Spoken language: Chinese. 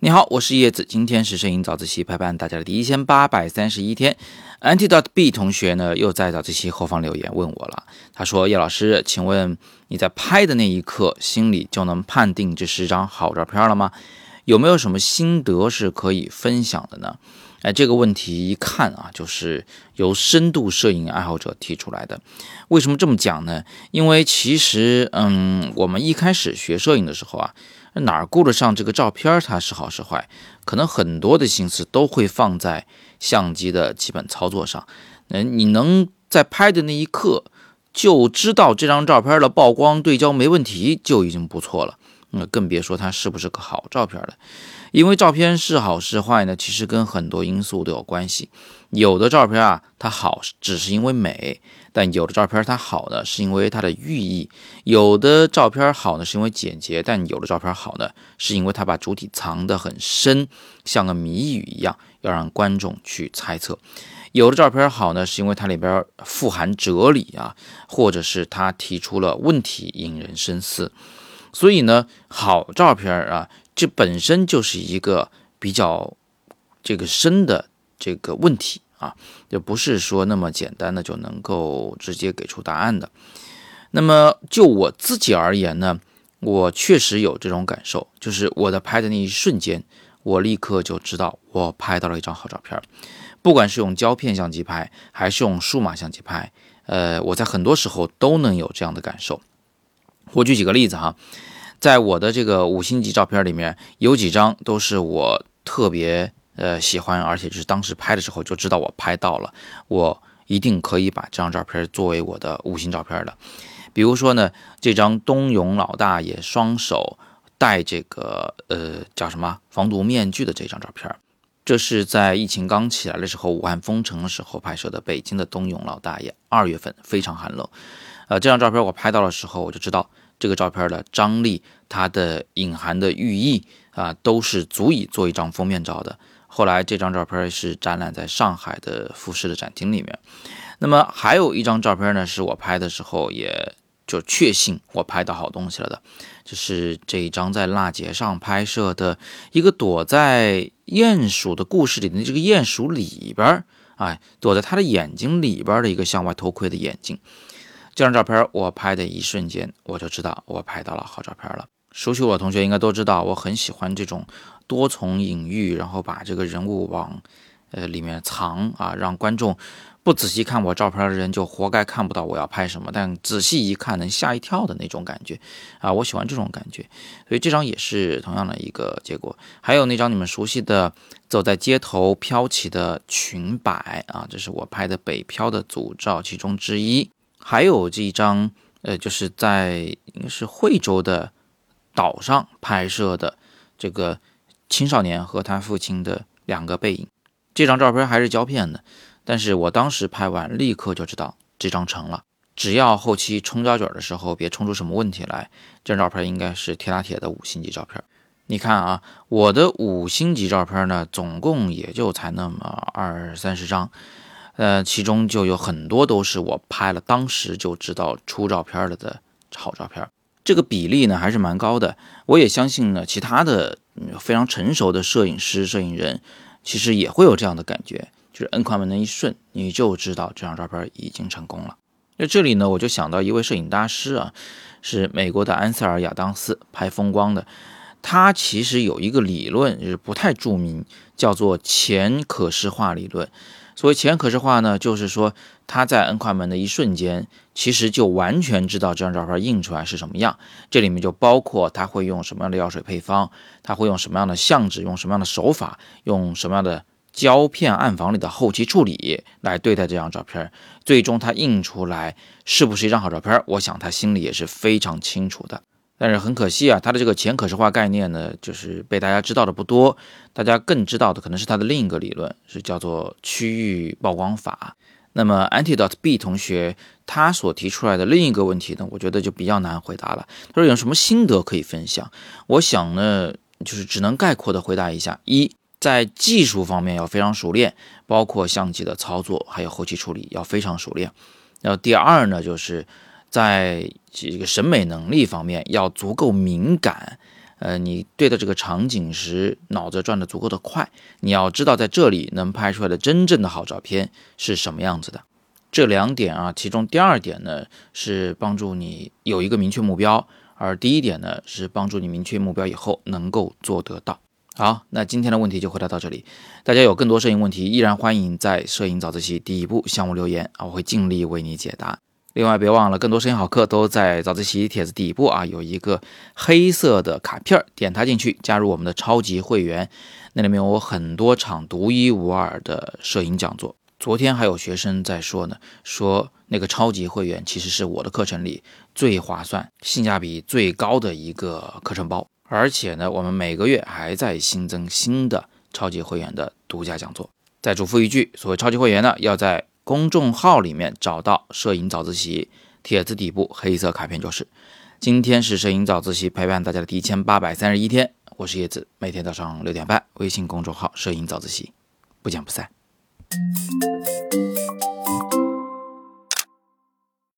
你好，我是叶子，今天是摄影早自习陪伴大家的第一千八百三十一天。Antidot B 同学呢，又在早自习后方留言问我了，他说：“叶老师，请问你在拍的那一刻，心里就能判定这是张好照片了吗？有没有什么心得是可以分享的呢？”哎，这个问题一看啊，就是由深度摄影爱好者提出来的。为什么这么讲呢？因为其实，嗯，我们一开始学摄影的时候啊。哪顾得上这个照片它是好是坏？可能很多的心思都会放在相机的基本操作上。嗯，你能在拍的那一刻就知道这张照片的曝光对焦没问题，就已经不错了。那更别说它是不是个好照片了。因为照片是好是坏呢，其实跟很多因素都有关系。有的照片啊，它好只是因为美。但有的照片它好呢，是因为它的寓意；有的照片好呢，是因为简洁；但有的照片好呢，是因为它把主体藏得很深，像个谜语一样，要让观众去猜测。有的照片好呢，是因为它里边富含哲理啊，或者是它提出了问题，引人深思。所以呢，好照片啊，这本身就是一个比较这个深的这个问题。啊，就不是说那么简单的就能够直接给出答案的。那么就我自己而言呢，我确实有这种感受，就是我在拍的那一瞬间，我立刻就知道我拍到了一张好照片。不管是用胶片相机拍，还是用数码相机拍，呃，我在很多时候都能有这样的感受。我举几个例子哈，在我的这个五星级照片里面，有几张都是我特别。呃，喜欢，而且就是当时拍的时候就知道我拍到了，我一定可以把这张照片作为我的五星照片的。比如说呢，这张冬泳老大爷双手戴这个呃叫什么防毒面具的这张照片，这是在疫情刚起来的时候，武汉封城的时候拍摄的北京的冬泳老大爷。二月份非常寒冷，呃，这张照片我拍到的时候，我就知道这个照片的张力，它的隐含的寓意啊，都是足以做一张封面照的。后来这张照片是展览在上海的富士的展厅里面。那么还有一张照片呢，是我拍的时候，也就确信我拍到好东西了的，就是这一张在蜡节上拍摄的一个躲在鼹鼠的故事里的这个鼹鼠里边，哎，躲在他的眼睛里边的一个向外偷窥的眼睛。这张照片我拍的一瞬间，我就知道我拍到了好照片了。熟悉我的同学应该都知道，我很喜欢这种。多重隐喻，然后把这个人物往呃里面藏啊，让观众不仔细看我照片的人就活该看不到我要拍什么，但仔细一看能吓一跳的那种感觉啊，我喜欢这种感觉，所以这张也是同样的一个结果。还有那张你们熟悉的走在街头飘起的裙摆啊，这是我拍的北漂的组照其中之一。还有这一张呃，就是在应该是惠州的岛上拍摄的这个。青少年和他父亲的两个背影，这张照片还是胶片的，但是我当时拍完立刻就知道这张成了。只要后期冲胶卷的时候别冲出什么问题来，这张照片应该是铁打铁的五星级照片。你看啊，我的五星级照片呢，总共也就才那么二三十张，呃，其中就有很多都是我拍了当时就知道出照片了的好照片。这个比例呢还是蛮高的，我也相信呢，其他的非常成熟的摄影师、摄影人其实也会有这样的感觉，就是摁快门的一瞬，你就知道这张照片已经成功了。那这里呢，我就想到一位摄影大师啊，是美国的安塞尔·亚当斯拍风光的，他其实有一个理论是不太著名，叫做前可视化理论。所谓前可视化呢，就是说他在摁快门的一瞬间，其实就完全知道这张照片印出来是什么样。这里面就包括他会用什么样的药水配方，他会用什么样的相纸，用什么样的手法，用什么样的胶片暗房里的后期处理来对待这张照片，最终他印出来是不是一张好照片，我想他心里也是非常清楚的。但是很可惜啊，他的这个前可视化概念呢，就是被大家知道的不多。大家更知道的可能是他的另一个理论，是叫做区域曝光法。那么 Antidot B 同学他所提出来的另一个问题呢，我觉得就比较难回答了。他说有什么心得可以分享？我想呢，就是只能概括的回答一下：一，在技术方面要非常熟练，包括相机的操作还有后期处理要非常熟练。然后第二呢，就是。在这个审美能力方面要足够敏感。呃，你对待这个场景时，脑子转得足够的快。你要知道，在这里能拍出来的真正的好照片是什么样子的。这两点啊，其中第二点呢，是帮助你有一个明确目标；而第一点呢，是帮助你明确目标以后能够做得到。好，那今天的问题就回答到这里。大家有更多摄影问题，依然欢迎在摄影早自习第一步向我留言啊，我会尽力为你解答。另外，别忘了，更多摄影好课都在早自习帖子底部啊，有一个黑色的卡片，点它进去，加入我们的超级会员。那里面有很多场独一无二的摄影讲座。昨天还有学生在说呢，说那个超级会员其实是我的课程里最划算、性价比最高的一个课程包。而且呢，我们每个月还在新增新的超级会员的独家讲座。再嘱咐一句，所谓超级会员呢，要在。公众号里面找到摄影早自习帖子底部黑色卡片就是。今天是摄影早自习陪伴大家的第一千八百三十一天，我是叶子，每天早上六点半，微信公众号摄影早自习，不见不散。